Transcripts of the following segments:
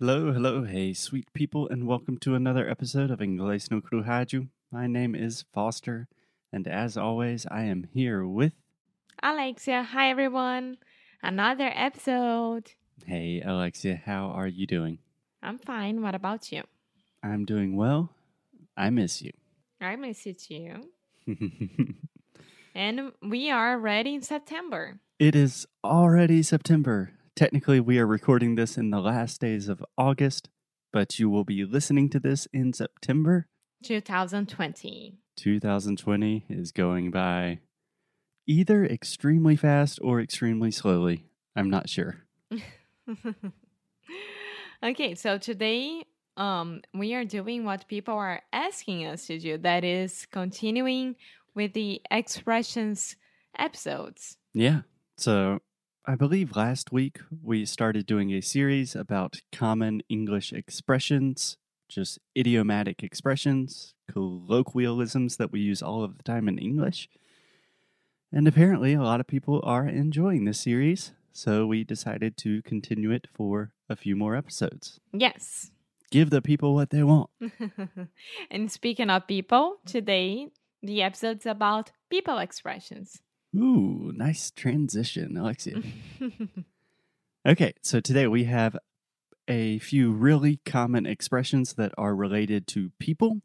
Hello, hello, hey, sweet people, and welcome to another episode of Inglês no Crujaju. My name is Foster, and as always, I am here with. Alexia, hi everyone. Another episode. Hey, Alexia, how are you doing? I'm fine. What about you? I'm doing well. I miss you. I miss you too. and we are already in September. it is already September. Technically, we are recording this in the last days of August, but you will be listening to this in September. 2020. 2020 is going by either extremely fast or extremely slowly. I'm not sure. okay, so today um, we are doing what people are asking us to do. That is continuing with the expressions episodes. Yeah. So I believe last week we started doing a series about common English expressions, just idiomatic expressions, colloquialisms that we use all of the time in English. And apparently, a lot of people are enjoying this series, so we decided to continue it for a few more episodes. Yes. Give the people what they want. and speaking of people, today the episode's about people expressions. Ooh, nice transition, Alexia. Okay, so today we have a few really common expressions that are related to people.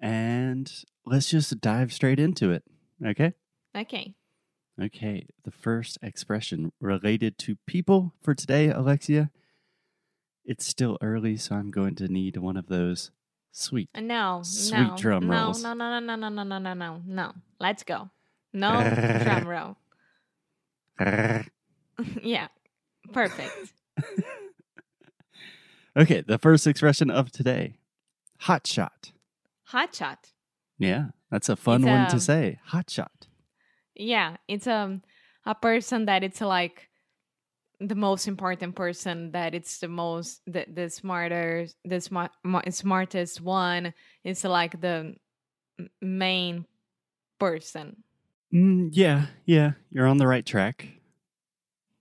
And let's just dive straight into it. Okay? okay. Okay, the first expression related to people for today, Alexia. It's still early, so I'm going to need one of those sweet. No, Sweet no, drum no, rolls. no, no, no, no, no, no, no, no, no. Let's go. No drum roll. yeah, perfect. okay, the first expression of today hot shot. Hot shot. Yeah, that's a fun It's, one to um, say. Hot shot. Yeah, it's um a person that it's like the most important person that it's the most the, the smarter the smart smartest one it's like the main person Mm, yeah, yeah, you're on the right track.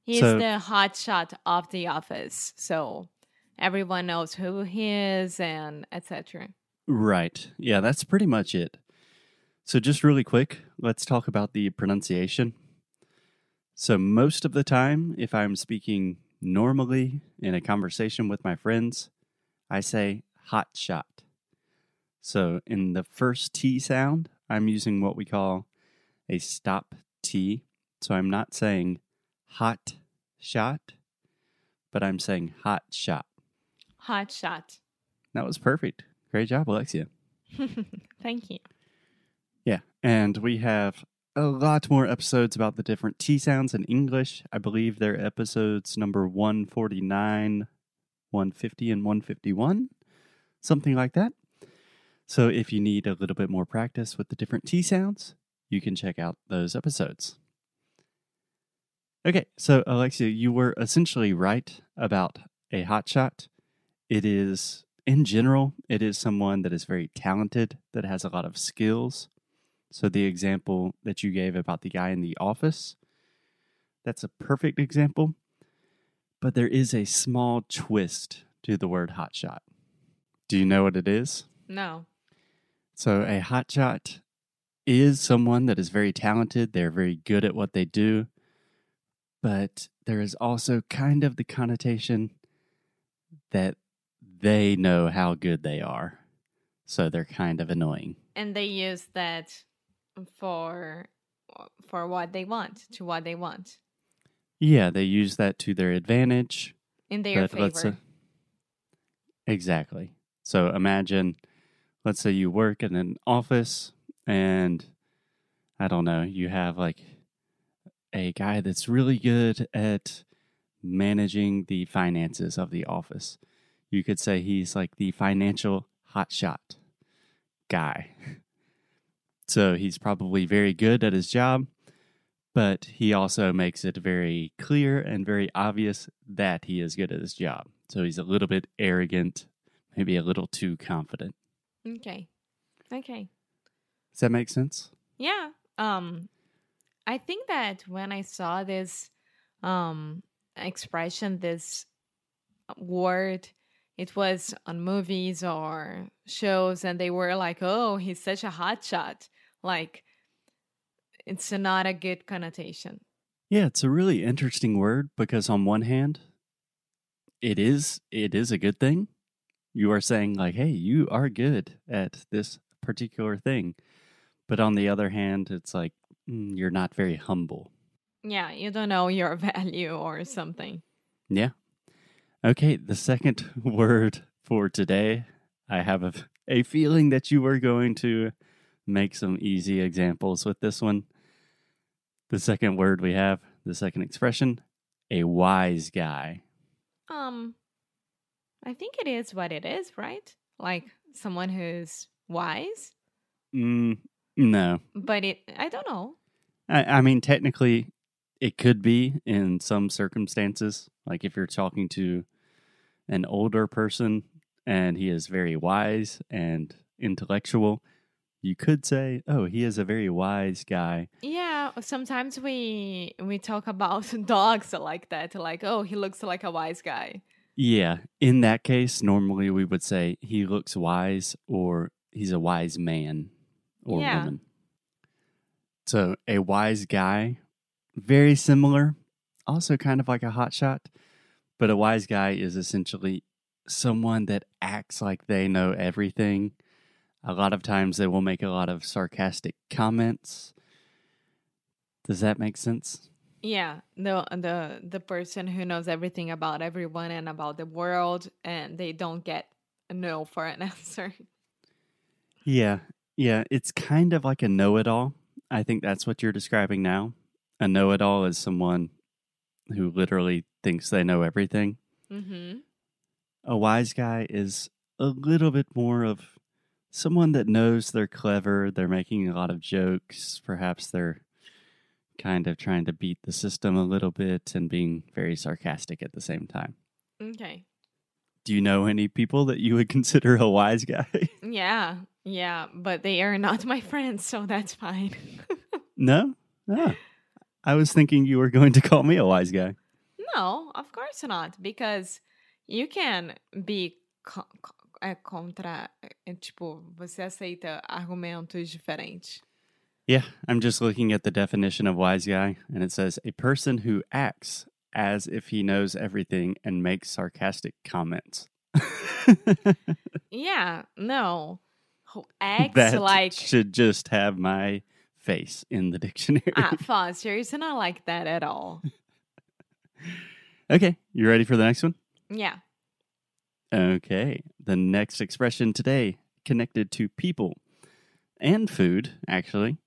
he's So- the hot shot of the office so everyone knows who he is and etc Right. Yeah, that's pretty much it. So, just really quick, let's talk about the pronunciation. So, most of the time, if I'm speaking normally in a conversation with my friends, I say hot shot. So, in the first T sound, I'm using what we call a stop T. So, I'm not saying hot shot, but I'm saying hot shot. hot shot That was perfect. Great job, Alexia. thank you Yeah, and we have a lot more episodes about the different T sounds in English. I believe they're episodes number 149, 150, and 151, something like that. So if you need a little bit more practice with the different T sounds, you can check out those episodes. Okay, so Alexia, you were essentially right about a hotshot. It is, in general, it is someone that is very talented, that has a lot of skills. So the example that you gave about the guy in the office, that's a perfect example. But there is a small twist to the word hotshot. Do you know what it is? no So a hotshot is someone that is very talented, they're very good at what they do, but there is also kind of the connotation that they know how good they are. So they're kind of annoying. and they use that for for what they want to what they want Yeah, they use that to their advantage. in their favor exactly. So imagine, let's say you work in an office and I don't know, you have like a guy that's really good at managing the finances of the office. You could say he's like the financial hotshot guy. So he's probably very good at his job, but he also makes it very clear and very obvious that he is good at his job. So he's a little bit arrogant, maybe a little too confident. okay okay Does that make sense? yeah um i think that when i saw this um expression this word, it was on movies or shows, and they were like, "Oh, he's such a hot shot." Like, it's not a good connotation. Yeah, it's a really interesting word because on one hand, it is it is a good thing. You are saying like, "Hey, you are good at this particular thing." But on the other hand, it's like mm, you're not very humble. Yeah, you don't know your value or something. Yeah. Okay, the second word for today, I have a, a feeling that you are going to make some easy examples with this one. The second word we have, the second expression, a wise guy. Um, I think it is what it is, right? Like someone who's wise, Mm, no. but it, I don't know. I, I mean, technically, it could be in some circumstances. Like if you're talking to an older person and he is very wise and intellectual, you could say, "Oh, he is a very wise guy." Yeah, sometimes we we talk about dogs like that, like, oh, he looks like a wise guy. Yeah, in that case, normally we would say he looks wise or he's a wise man or Yeah. woman. So, a wise guy, very similar, also kind of like a hot shot, but a wise guy is essentially someone that acts like they know everything. A lot of times they will make a lot of sarcastic comments. Does that make sense? Yeah, the the the person who knows everything about everyone and about the world, and they don't get a no for an answer. Yeah, yeah, it's kind of like a know it all. I think that's what you're describing now. A know it all is someone who literally thinks they know everything. Mm-hmm. A wise guy is a little bit more of someone that knows they're clever, they're making a lot of jokes, perhaps they're kind of trying to beat the system a little bit and being very sarcastic at the same time. Okay. Do you know any people that you would consider a wise guy? Yeah, yeah, but they are not my friends, so that's fine. no? Ah, I was thinking you were going to call me a wise guy. no, of course not, because you can be co co- é, contra, é, tipo, você aceita argumentos diferentes. Yeah, I'm just looking at the definition of wise guy, and it says a person who acts as if he knows everything and makes sarcastic comments. Yeah, no. Acts that like should just have my face in the dictionary. ah, Foster, it's not like that at all. okay, you ready for the next one? Yeah. Okay, the next expression today connected to people and food, actually.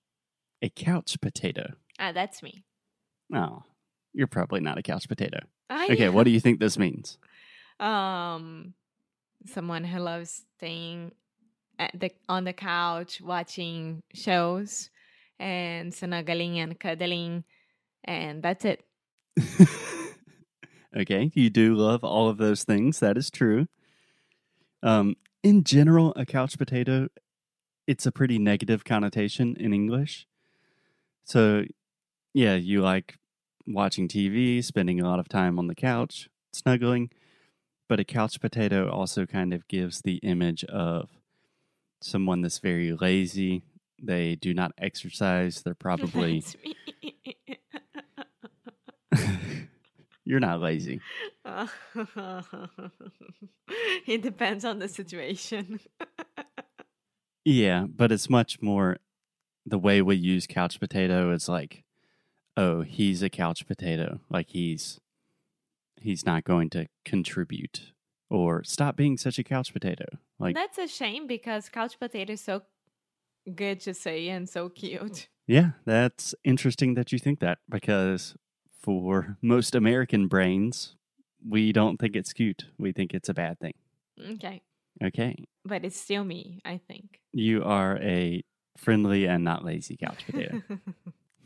A couch potato. Ah, that's me. Oh, you're probably not a couch potato. I Okay, what do you think this means? um someone who loves staying at the on the couch watching shows and snuggling and cuddling and that's it. okay, you do love all of those things. That is true. Um, in general, a couch potato, it's a pretty negative connotation in English. So, yeah, you like watching TV, spending a lot of time on the couch, snuggling. But a couch potato also kind of gives the image of someone that's very lazy. They do not exercise. They're probably. You're not lazy. it depends on the situation. Yeah, but it's much more the way we use couch potato is like, oh, he's a couch potato. Like he's he's not going to contribute or stop being such a couch potato. Like That's a shame because couch potato is so good to say and so cute. yeah, that's interesting that you think that because for most American brains, we don't think it's cute. We think it's a bad thing. Okay. Okay. But it's still me, I think. You are a friendly and not lazy couch potato.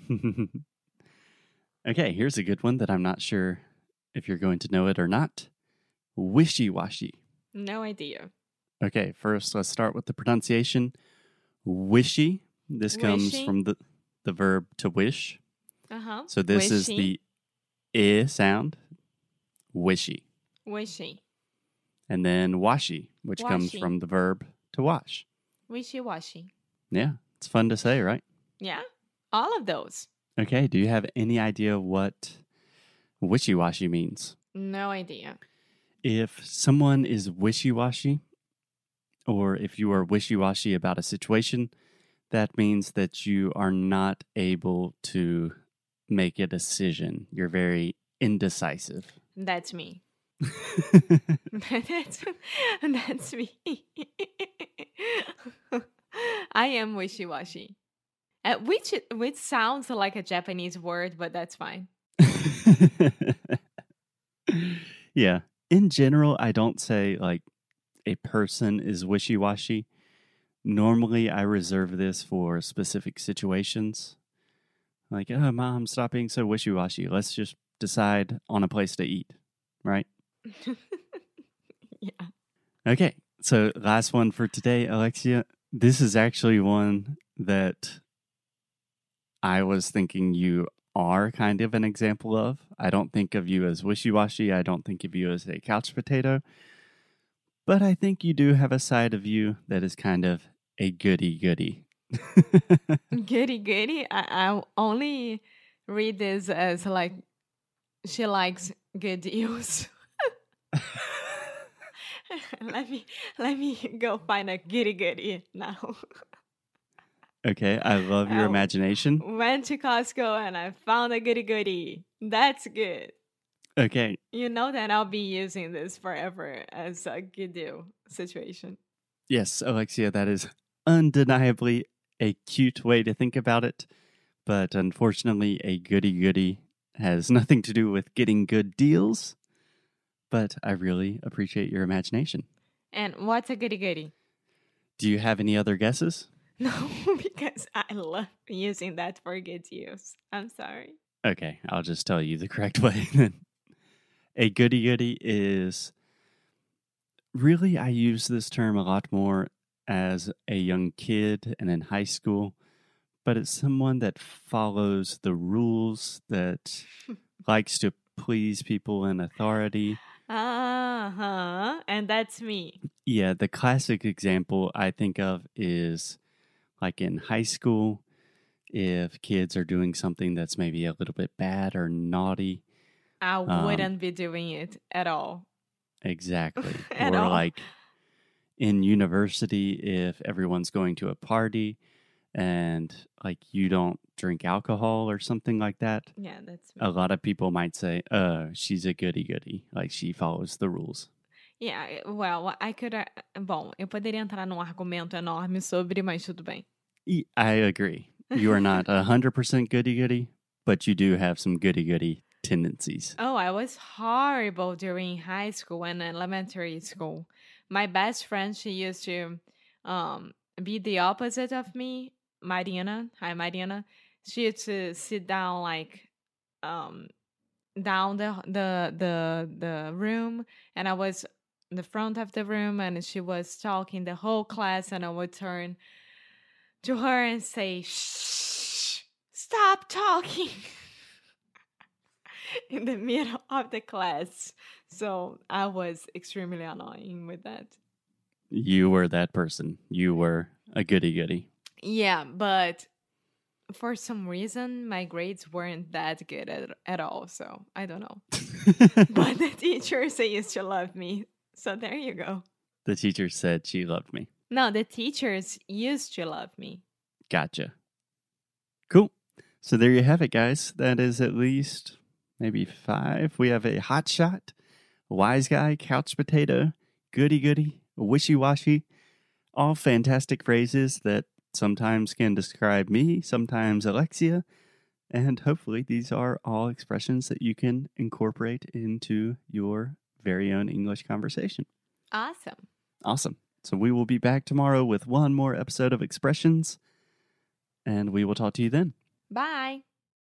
okay, here's a good one that I'm not sure if you're going to know it or not. Wishy washy. no idea. Okay, first let's start with the pronunciation. Wishy. This comes Wishy. from the, the verb to wish. Uh huh. So this is the i sound. Wishy. Wishy. And then washi, which comes from the verb to wash. Wishy washy. Yeah, it's fun to say, right? Yeah. All of those. Okay, do you have any idea what wishy washy means? No idea. If someone is wishy washy, or if you are wishy washy about a situation, that means that you are not able to make a decision. You're very indecisive. That's me. that's that's me. I am wishy washy. Uh, which which sounds like a Japanese word, but that's fine. yeah. In general, I don't say like a person is wishy washy. Normally, I reserve this for specific situations. Like, oh, mom, stop being so wishy washy. Let's just decide on a place to eat, right? yeah. Okay. So, last one for today, Alexia. This is actually one that I was thinking you are kind of an example of. I don't think of you as wishy washy. I don't think of you as a couch potato. But I think you do have a side of you that is kind of a goody goody. Goody goody. I, I only read this as like she likes good deals. let me let me go find a goody goody now. Okay. I love your Oh. imagination. Went to Costco and I found a goody goody. That's good. Okay. You know that I'll be using this forever as a good deal situation. Yes, Alexia, that is undeniably a cute way to think about it. But unfortunately, a goody goody has nothing to do with getting good deals. But I really appreciate your imagination. And what's a goody goody? Do you have any other guesses? No, because I love using that for good use. I'm sorry. Okay, I'll just tell you the correct way then. A goody goody is really, I use this term a lot more as a young kid and in high school, but it's someone that follows the rules, that likes to please people in authority. Uh huh. And that's me. Yeah, the classic example I think of is like in high school, if kids are doing something that's maybe a little bit bad or naughty. I Um, wouldn't be doing it at all. Exactly. At or all. like in university, if everyone's going to a party and like you don't drink alcohol or something like that, Yeah, that's me. a lot of people might say, uh, she's a goody goody. Like she follows the rules. Yeah, well, I could. uh, Bom, eu poderia entrar num argumento enorme sobre, mas tudo bem. I agree. You are not a 100% goody goody, but you do have some goody goody tendencies. Oh, I was horrible during high school and elementary school. My best friend, she used to um, be the opposite of me, Mariana. Hi, Mariana. She used to sit down like um, down the the the the room, and I was in the front of the room, and she was talking the whole class, and I would turn to her and say, "Shh, stop talking." in the middle of the class. So I was extremely annoying with that. You were that person. You were a goody goody. Yeah, but for some reason my grades weren't that good at, at all. So I don't know. But the teachers they used to love me. So there you go. the teacher said she loved me. No, the teachers used to love me. Gotcha. Cool. So there you have it, guys. That is at least maybe five. We have a hot shot, wise guy, couch potato, goody goody, wishy washy. All fantastic phrases that sometimes can describe me, sometimes Alexia. And hopefully, these are all expressions that you can incorporate into your very own English conversation. Awesome. Awesome. So we will be back tomorrow with one more episode of Expressions, and we will talk to you then. Bye.